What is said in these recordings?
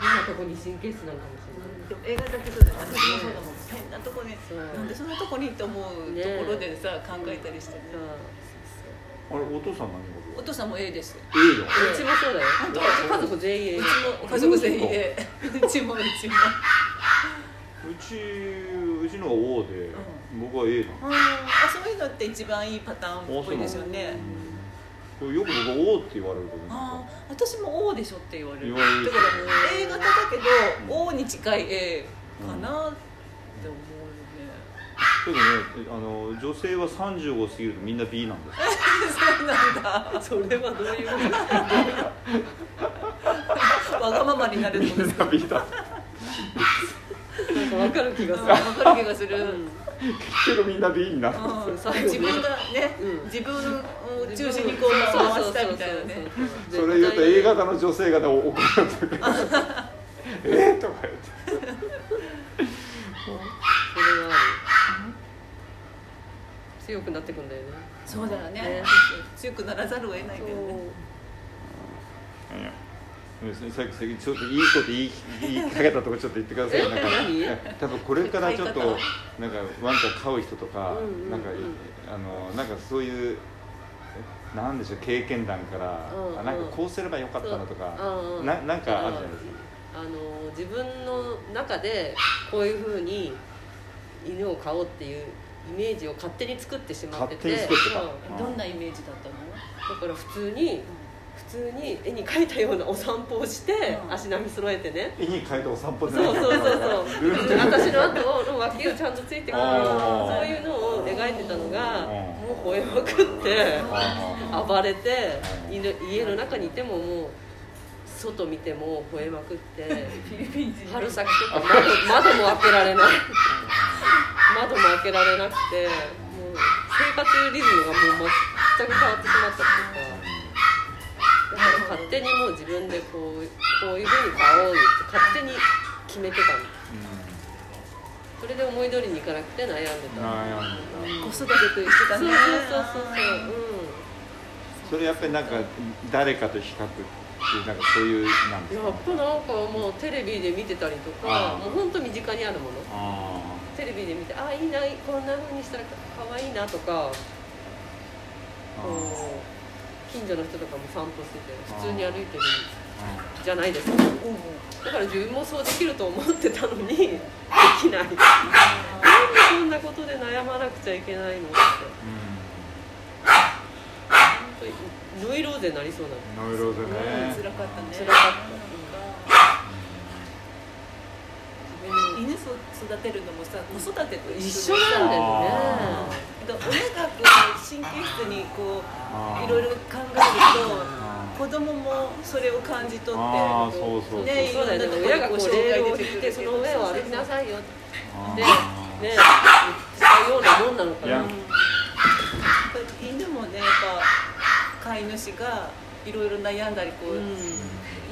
変なとこに神経質なんかもしれないでも映画だけそうだよ私もそうだもん変なとこになんでそんなとこにって思うところでさ、考えたりしてねあれお父さん何お父さん。も A です語 A だうちもそうだよ本当？家族全員。うちも家族全員。A うちもうちもうちうちのが O で、僕は A なの。うん。あそういうのって一番いいパターンっぽいですよねこれよく僕 O って言われるけどねああ私も O でしょって言われる。言われる。だから A 型だけど O に近い A かなって思うね。けどねあの女性は35過ぎるとみんな B なんです そうなんだ。それはどういうこと？わがままになるとですか B だなんか分かる気がする。わかる気がする、うんけどみんな B にな自分がね、うん。自分を中心にこう回したいみたいなね。そうそれ言うと A 型の女性怒えーとか言って。それはある。強くなってくんだよね。そうだよね。ね。強くならざるを得ないけどね。いやさっきちょっといいこと言い言いかけたとこちょっと言ってください。えなんか多分これからちょっとなんかワンちゃん飼う人とか、うんうん。うんなんかあのなんかそういうえなんでしょう経験談から、うんうん。あなんかこうすればよかったなとか、うんう。んななんかあるじゃないですか。あの自分の中でこういうふうに犬を飼おうっていうイメージを勝手に作ってしまってて。勝手に作ってた。そうどんなイメージだったの？だから普通に普通に絵に描いたようなお散歩をして、うん。足並み揃えてね。絵に描いてお散歩でそうそうそうそう。私の後後の脇をちゃんとついてくるそういうのを描いてたのがうん。もう吠えまくってあ暴れて家の中にいてももう外見ても吠えまくって春先とか窓窓も開けられない。窓も開けられなくてもう生活リズムがもう全く変わってしまったっていうか勝手にもう自分でこうこういうふうに買おうって勝手に決めてたの。それで思い通りにいかなくて悩んでた。悩んで子育てと一緒だそうねそうそうそう。それやっぱりなんか誰かと比較っていうなんかそういうなんうんやですか？っぱなんかもうテレビで見てたりとかもう本当身近にあるもの。あテレビで見てあいいなこんな風にしたらかわいいなとかこう近所の人とかも散歩してて普通に歩いてるーじゃないです。かだから自分もそうできると思ってたのにできない。なんでこんなことで悩まなくちゃいけないのって。本当にノイローゼになりそうな。のノイローゼね辛かったね。辛かった。犬育てるのもさ子育てと一緒なんだよねだから親がこう神経質にこういろいろ考えるあと子供もそそれを感じ取ってあそうそうそう。ねいそうだよね。ろんなとこ親がこうろにこうレールを引いてその上を歩きなさいよってね使うようなもんなのかな。うん犬もねやっぱ飼い主がいろいろ悩んだりこう、うん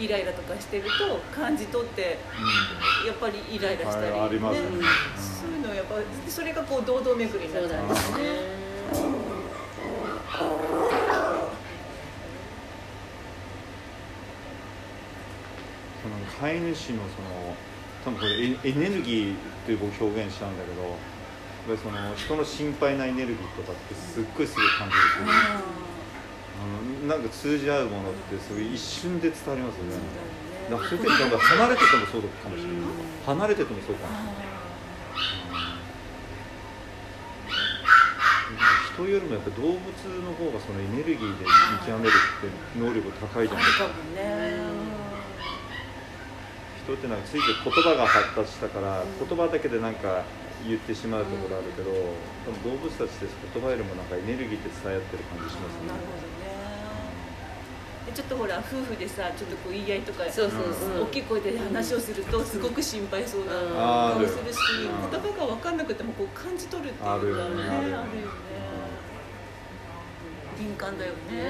イライラとかしてると感じ取ってやっぱりイライラしたり、はいありますそういうのやっぱそれがこう堂々巡りになっちゃうそうだよね。その飼い主のその多分これエエネルギーって僕表現したんだけどやっぱりその人の心配なエネルギーとかってすっごいすごい感じるし、あのなんか通じ合うものってすごい一瞬で伝わりますよね。だからそれってなんか離れててもそうかもしれない離れててもそうかもしれない。人よりもやっぱ動物の方がそのエネルギーで見極めるって能力高いじゃないですか。人ってなんかついて言葉が発達したから言葉だけでなんか言ってしまうところあるけど多分動物たちって言葉よりもなんかエネルギーって伝え合ってる感じしますなるねほどね。でちょっとほら夫婦でさちょっとこう言い合いとかそうそうそう。大きい声で話をするとすごく心配そううんな顔するしうん言葉が分かんなくてもこう感じ取るっていうかねねあるよね。敏感だよね。ね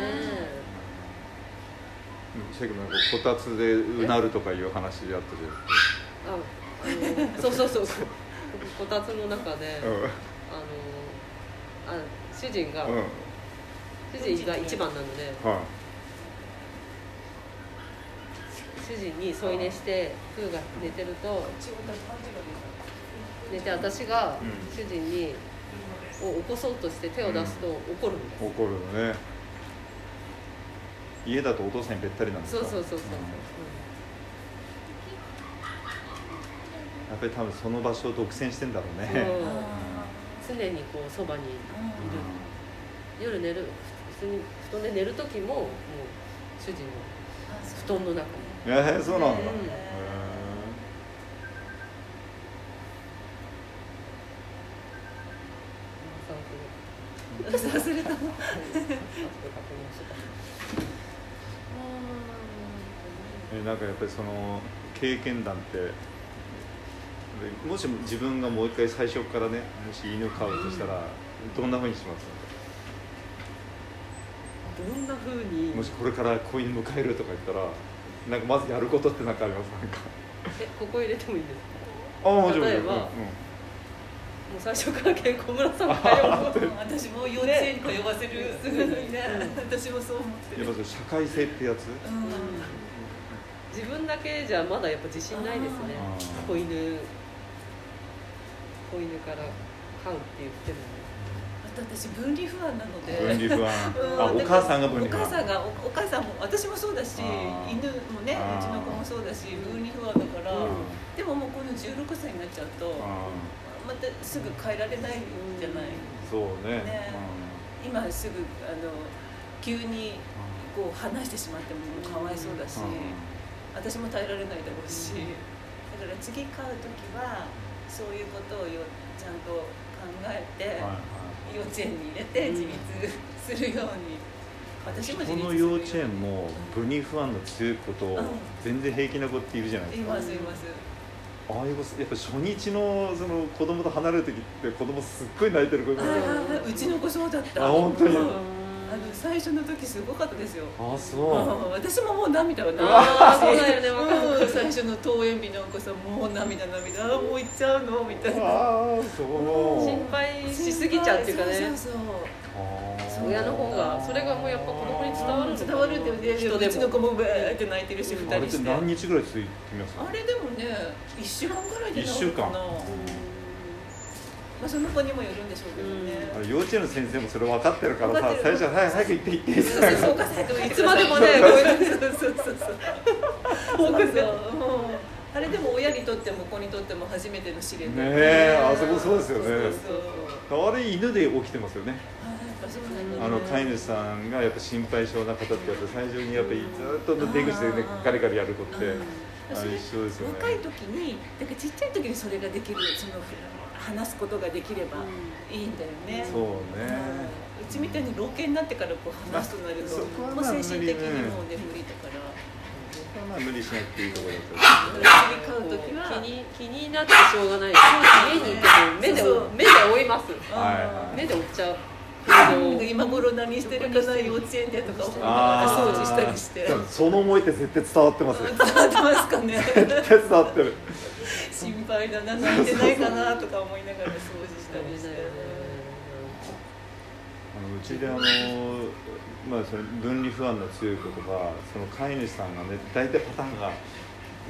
さっきもこたつでうなるとかいう話であったじああのそうそうそうそう。こたつの中で、あのあ主人が、うん。主人が一番なのでは主人に添い寝してプーが寝てると寝て私がうん。主人にを起こそうとして手を出すと怒るんです、怒るのね。家だとお父さんにべったりなんですか？そうそうそうそう、ん。やっぱり多分その場所を独占してんだろうね、う。常にこうそばにいる。ー夜寝る。普通に布団で寝る時ももう主人の布団の中にえー、そうなんだ、うん。へ散歩忘れた後で確認しーえなんかやっぱりその経験談ってでもし自分がもう一回最初からねもし犬飼うとしたら、どんなふうにします？どんな風に。もしこれから子犬迎えるとか言ったらなんかまずやることって何かあります？なんか。えここ入れてもいいですか？ああもちろん。例えばうんもう最初から健康村さんが通う私も幼稚園に通わせるすぐにね私もそう思ってる。やっぱ社会性ってやつ、うん。自分だけじゃまだやっぱ自信ないですね。子犬。子犬から飼うって言ってもあと私分離不安なので。分離不安。うんあお母さんが分離不安。お母さんがおお母さんも私もそうだし犬もねうちの子もそうだし分離不安だから、うん。でももうこの16歳になっちゃうとあまたすぐ変えられないじゃない、ーそうね。ね。今すぐあの急にこう離してしまってもかわいそうだし、私も耐えられないだろうし、だから次飼う時はそういうことをよちゃんと考えて、うんはい幼稚園に入れて自立するように。私も自この立するように。幼稚園も分離不安の強いこと全然平気な子っているじゃないでいすか、ますいます。ああいう子やっぱ初日のその子供と離れる時って子供すっごい泣いてる子いますよ。あーうちの子そうだった。あ本当に。うん。あの最初の時すごかったですよ。あそう。ん。私ももう涙はあーそうだよねうん最初の登園日のお子さんもう涙涙。もう行っちゃうの？みたいな。ああそうすぎちゃうっていうかね。そうそうそうあー親の方がそれがもうやっぱ子供に伝わる伝わるんだよね人でうちの子ももブーって泣いてるし二あれって人して何日ぐらい続いてます？あれでもね1週間ぐらいで治るかな。一週間まあ、その子にもよるんでしょうけどね、幼稚園の先生もそれ分かってるからさ最初は早く早く行って行って。ってそうそうお母さんやってもい。いいつまでもねそうそう。そうそうそう。そうそうあれでも親にとっても子にとっても初めての試練だよね。えあそこそうですよね。そうそうあれ犬で起きてますよね。あの飼い主さんがやっぱ心配性な方ってやっぱ最初にやっぱりずっと出口でねガリガリやる子ってあれ一緒ですよね。若い時にだからちっちゃい時にそれができるその話すことができればいいんだよね、そうね。うちみたいに老犬になってからこう話すとなると、もうまあ精神的にもうね無理だからまあ無理しなくていいところだと次飼う時は。気に気になってしょうがない。家にいても目でそうそう。目で追います。はい目で追っちゃう。うん今頃何してるかな幼稚園でとか。掃除したりして。その思いって絶対伝わってますよ。伝わってますかね。絶対伝わってる。心配だな泣いてないかなとか思いながら掃除したりして。あうちであのまあその分離不安の強いことがその飼い主さんがね大体パターンが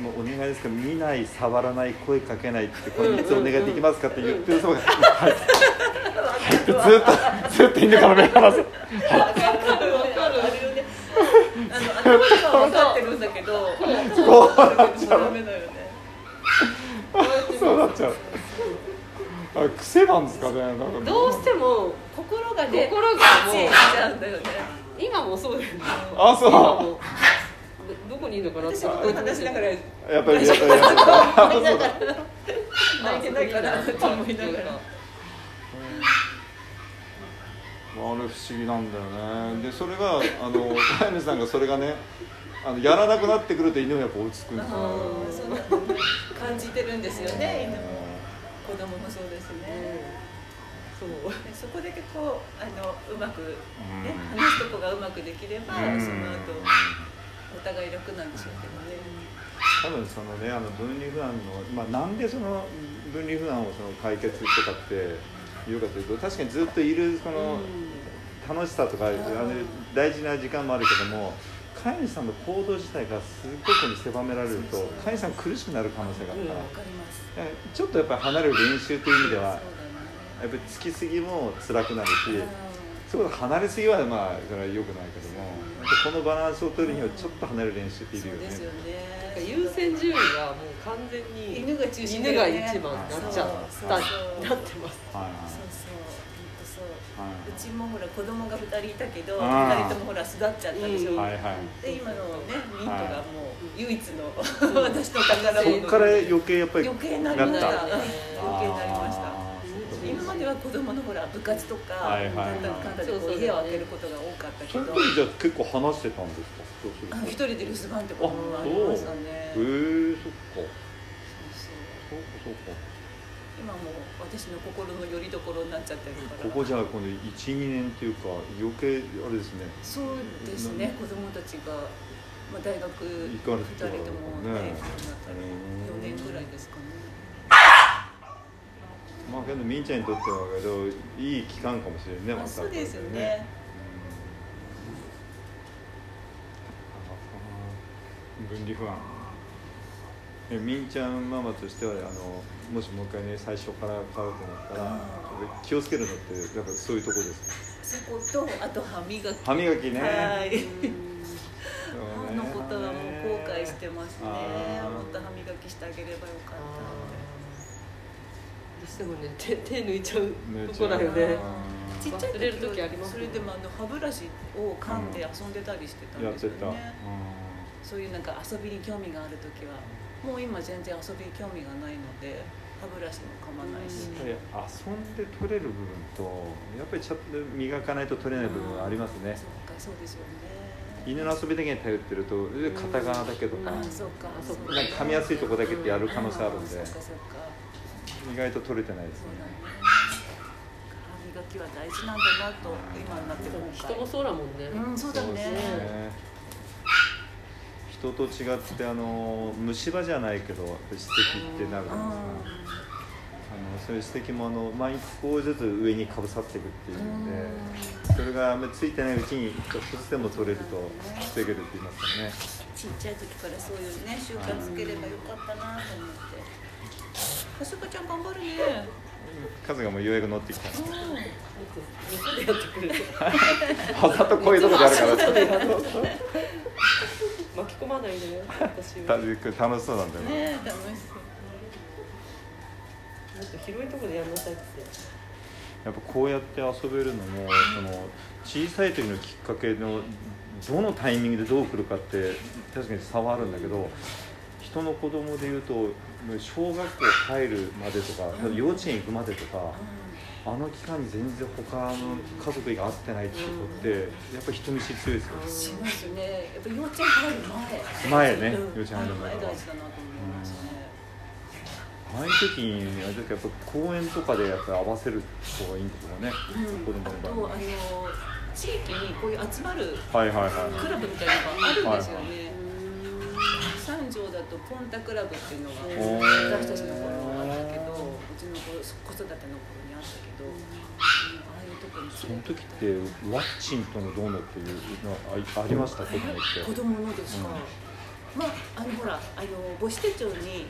もうお願いですけど見ない触らない声かけないってこれいつお願いできますかって言ってる人がはいはいずっとずっと犬から目離す頭は分かってるんだけどこうなっちゃうそうなっちゃうあ癖なんですかねなんか。どうしても心がね心がもう。ちっちゃうんだよね。今もそうですね。あそう。どどこにいるのかなって。話しながら。やっぱり。やっぱり泣いてないかなと思いながら。あれ不思議なんだよね。でそれがあの飼い主さんがそれがねあのやらなくなってくると犬もやっぱ落ち着くんですよ。感じてるんですよね犬も子供もそうですね。そうでそこだけこうあのうまく、ねうん。話すとこがうまくできれば、うん。その後お互い楽なんでしょうけどね、多分そのねあの分離不安の、まあ、なんでその分離不安をその解決とかって言うかというと確かにずっといるその楽しさとかあの大事な時間もあるけども飼い主さんの行動自体がすごく狭められると飼い主さん苦しくなる可能性があるから、ちょっとやっぱり離れる練習という意味ではやっぱりつきすぎも辛くなるし、うん。そういうこと離れすぎはまあそれは良くないけども、このバランスを取るにはちょっと離れる練習っているよね。そうですよね。優先順位がもう完全に犬が中心だ犬が一番になっちゃったなってます。はいそうそう。本当そうはい。はうちもほら子供が2人いたけどあー。2人ともほら育っちゃったでしょ、うん。いはいはい。で今のねミントがもう唯一の、ん私の宝そ物こから余計やっぱり余計になりました。なった。余計になりました。今までは子供のほら部活とか、はいはいはい。なんだかんだ家を空けることが多かったけそのど時じゃあ結構話してたんですか？一人で留守番ってこともありましたね。へえそっか。そうそう。そうかそうか今もう私の心の拠り所になっちゃってるから。ここじゃあこの12年っていうか余計あれですね。そうですね。子供たちが、まあ、大学2行かれてもね。ね一緒になったり4年ぐらいですかね。まあけどみんちゃんにとってはけどいい期間かもしれないねまた。あそうですよこれね。うん。分離不安えみんちゃんママとしてはあのもしもう一回ね最初から買うと思ったらあ気をつけるのってやっぱそういうとこですそことあと歯磨き。か歯磨きね。はい。ね歯のことはもう後悔してますね。もっと歯磨きしてあげればよかった。どうしてもね手手抜いちゃうねとこだよね。ちっちゃい時ありますそれでもあの歯ブラシを噛んで遊んでたりしてたんですよね、そういうなんか遊びに興味がある時はもう今全然遊びに興味がないので歯ブラシも噛まないし、やっぱり遊んで取れる部分とやっぱりちょっと磨かないと取れない部分はありますね、そうかそうですよね。犬の遊びだけに頼ってると片側だけとか、あそうかそうかなんか。噛みやすいとこだけってやる可能性あるんで、そうかそうか。意外と取れてないですね。歯磨きは大事なんだなと今になって今回。人もそうだもんね。うんそうだね。ですね人と違ってあの虫歯じゃないけど歯石ってなるじゃないですかあのそういう指摘もあの毎個ずつ上にかぶさっていくっていうんでそれがあんまりついてないうちにちょっとずつでも取れると防げるって言いますからね。ちっちゃい時からそういうね習慣つければよかったなと思って。あすかちゃん頑張るね数がもうようやく乗ってきたうん。よそでやってくれるわざとこういうとこでやるから巻き込まないでね私楽しそうなん。だよねね楽しそうと広いところでやん。なさいってやっぱこうやって遊べるのもその小さい時のきっかけのどのタイミングでどう来るかって確かに差はあるん。だけど人の子供でいうと小学校入るまでとか幼稚園行くまでとかあの期間に全然他の家族が会ってないってことってやっぱ人見知り強いですよしますね。やっぱ幼稚園入る前。前ねうん。幼稚園入る前前大事だなと思いますねああいう時にあれだけやっぱ公園とかでやっぱ合わせる方がいいんですよね、うん。子供の場合。あの地域にこういう集まるはいはいはいクラブみたいなのがあるんですよはいね、三条だとポンタクラブっていうのが私たちの頃あったけどうちの子子育ての頃にあったけど、うんああいうとこにその時って。ワクチンとのどうのっていうのあありました？子供って子供のですか、うん。まああのほらあの母子手帳に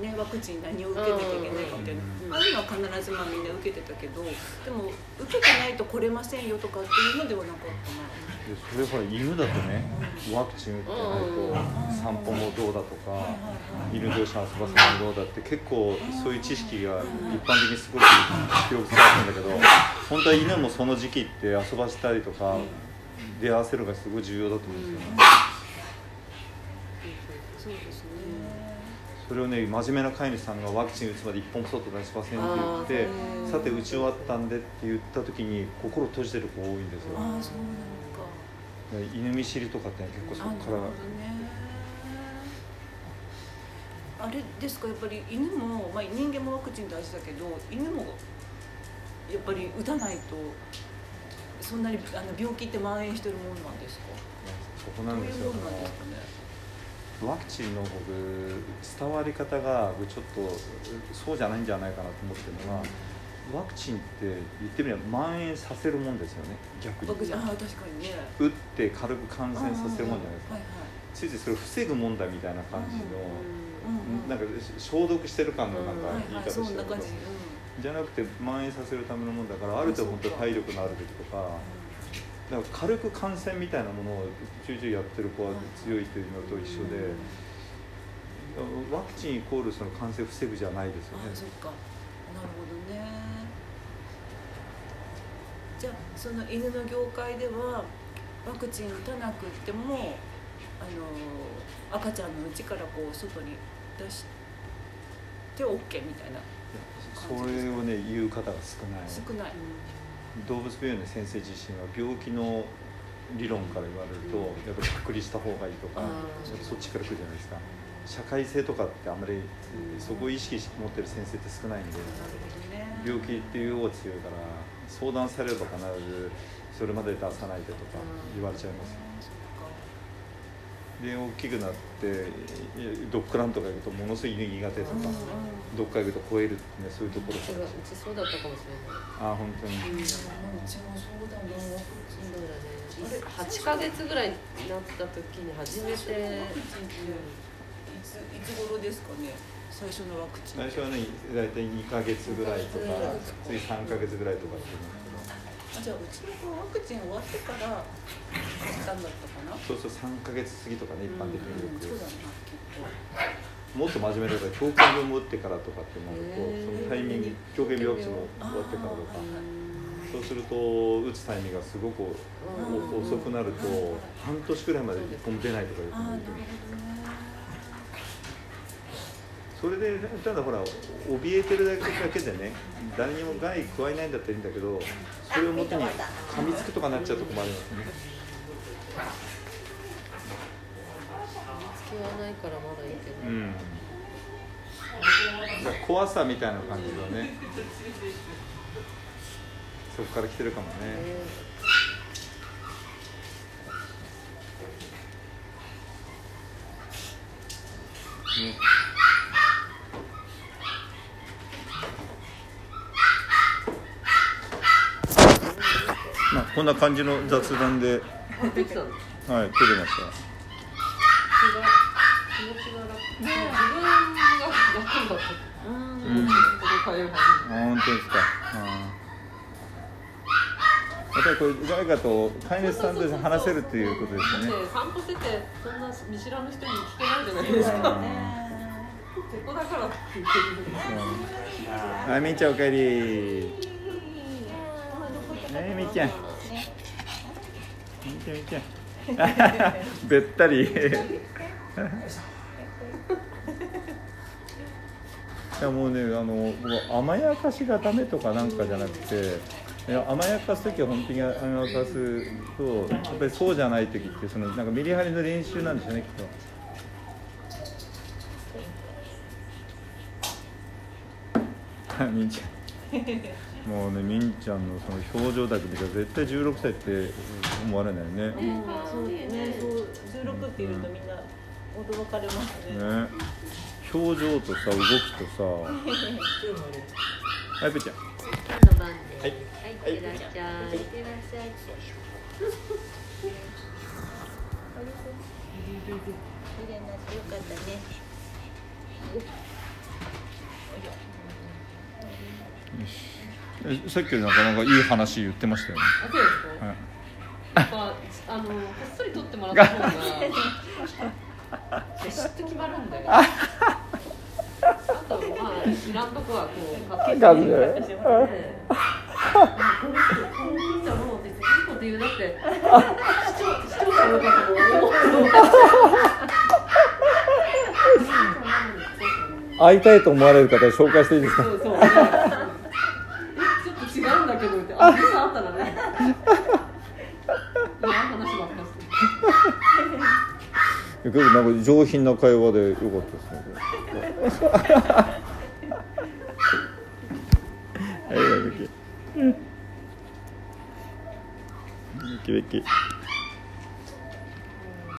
ねワクチン何を受けなきゃいけないかっていうの、うん。ああいうのは必ずまあみんな受けてたけどでも受けてないと来れませんよとかっていうのではなかったな。でそれほら犬だとねワクチン打ってないと散歩もどうだとか犬同士遊ばせるのもどうだって結構そういう知識が一般的にすごく記憶されてるんだけど本当は犬もその時期って遊ばせたりとか出会わせるのがすごい重要だと思うんですよね。そうですねそれをね真面目な飼い主さんがワクチン打つまで一本も外出しませんって。言ってさて打ち終わったんでって言った時に心閉じてる子多いんですよ。ああそうなのか犬見知りとかって結構そあこからなるほどね。あれですかやっぱり犬も、まあ、人間もワクチン大事だけど犬もやっぱり打たないとそんなにあの病気って蔓延してるもんなんですか？そこなんですよ。どういうもんなんですかね？ワクチンの僕伝わり方が僕ちょっとそうじゃないんじゃないかなと思ってるのがワクチンって言ってみれば蔓延させるもんですよね逆に。僕じゃあ確かにね。打って軽く感染させるもんじゃないですか。はいついついそれを防ぐもんだみたいな感じの、うんうんなんか消毒してる感のなんかはいはい。言い方してるけどそんな感じ、じゃなくて蔓延させるためのもんだからある程度本当体力のあるべきとかだから軽く感染みたいなものをちょいちょいやってる子は強いというのと一緒でワクチンイコールその感染防ぐじゃないですよね。あそっか。なるほどね。じゃあその犬の業界ではワクチン打たなくってもあの赤ちゃんのうちからこう外に出して OK みたいなそれをね言う方が少ない。少ない、動物病院の先生自身は病気の理論から言われるとやっぱり隔離した方がいいとかそっちから来るじゃないですか。社会性とかってあんまりそこを意識して持ってる先生って少ないんで病気っていう方が強いから相談されれば必ずそれまで出さないでとか言われちゃいますそっかで大きくなってドッグランとか行くとものすごい犬苦手とかうんうん。どっか行くと吠えるってねそういうところうちがうちそうだったかもしれないああ本当に。うちもそうだそうだね8ヶ月ぐらいになった時に初めて。いついつ頃ですかね？最初のワクチン。最初はね大体2ヶ月ぐらいとかうん。次3ヶ月ぐらいとかって言うじゃあうちの子はワクチン終わってから買ったんだったかな？そうそう3ヶ月過ぎとかね一般的によく。そうだな結構。もっと真面目だから狂犬病も打ってからとかってなるとそのタイミング狂犬病ワクチンも終わってからとか。そうすると打つタイミングがすごく遅くなると半年くらいまで一本も出ないとかいうああなる人もそれでただほら怯えてるだけでね誰にも害加えないんだったらいいんだけどそれをもとに噛みつくとかなっちゃうと困りますね。付きはないからまだいいけど、うん。怖さみたいな感じがね。そこから来てるかもね。ねねまあこんな感じの雑談で。はい撮れました。本当ですか。やっぱりこれ誰かと飼い主さんと話せるっていうことですよね。散歩しててそんな見知らぬ人に聞けないじゃないですか。ここだからって言ってるはい、みーちゃんおかえり。ねみーちゃん。みーちゃんみーちゃん。べったり。いやもうねあの僕甘やかしがダメとかなんかじゃなくていや甘やかす時は本当に甘やかすとやっぱりそうじゃない時ってそのなんかメリハリの練習なんですよねきっと。みんちゃん もうねみんちゃんのその表情だけ見たら絶対16歳って思われないよね。ねそうねそう16っていうとみんな驚かれますね。表情とさ動きとさ。はいぺーちゃん。の番ではい。はい、い。ってらっしゃい。い。ってらっしゃい。綺麗になってよかったねえさっきよりなかなかいい話言ってましたよね。あ、そうですか？はいやっぱ、あの、こっそり撮ってもらった方が。ビシッと決まるんだよ。あと、まあ、いらんとこは、こう、かけて。かけてねこれ、このピザも別にいいこと言うだって。視聴、視聴者の方も思う。会いたいと思われる方紹介していいですか？そうそう。なんか上品な会話でよかったですね。はい、ベッキー。ベッキーベッキー。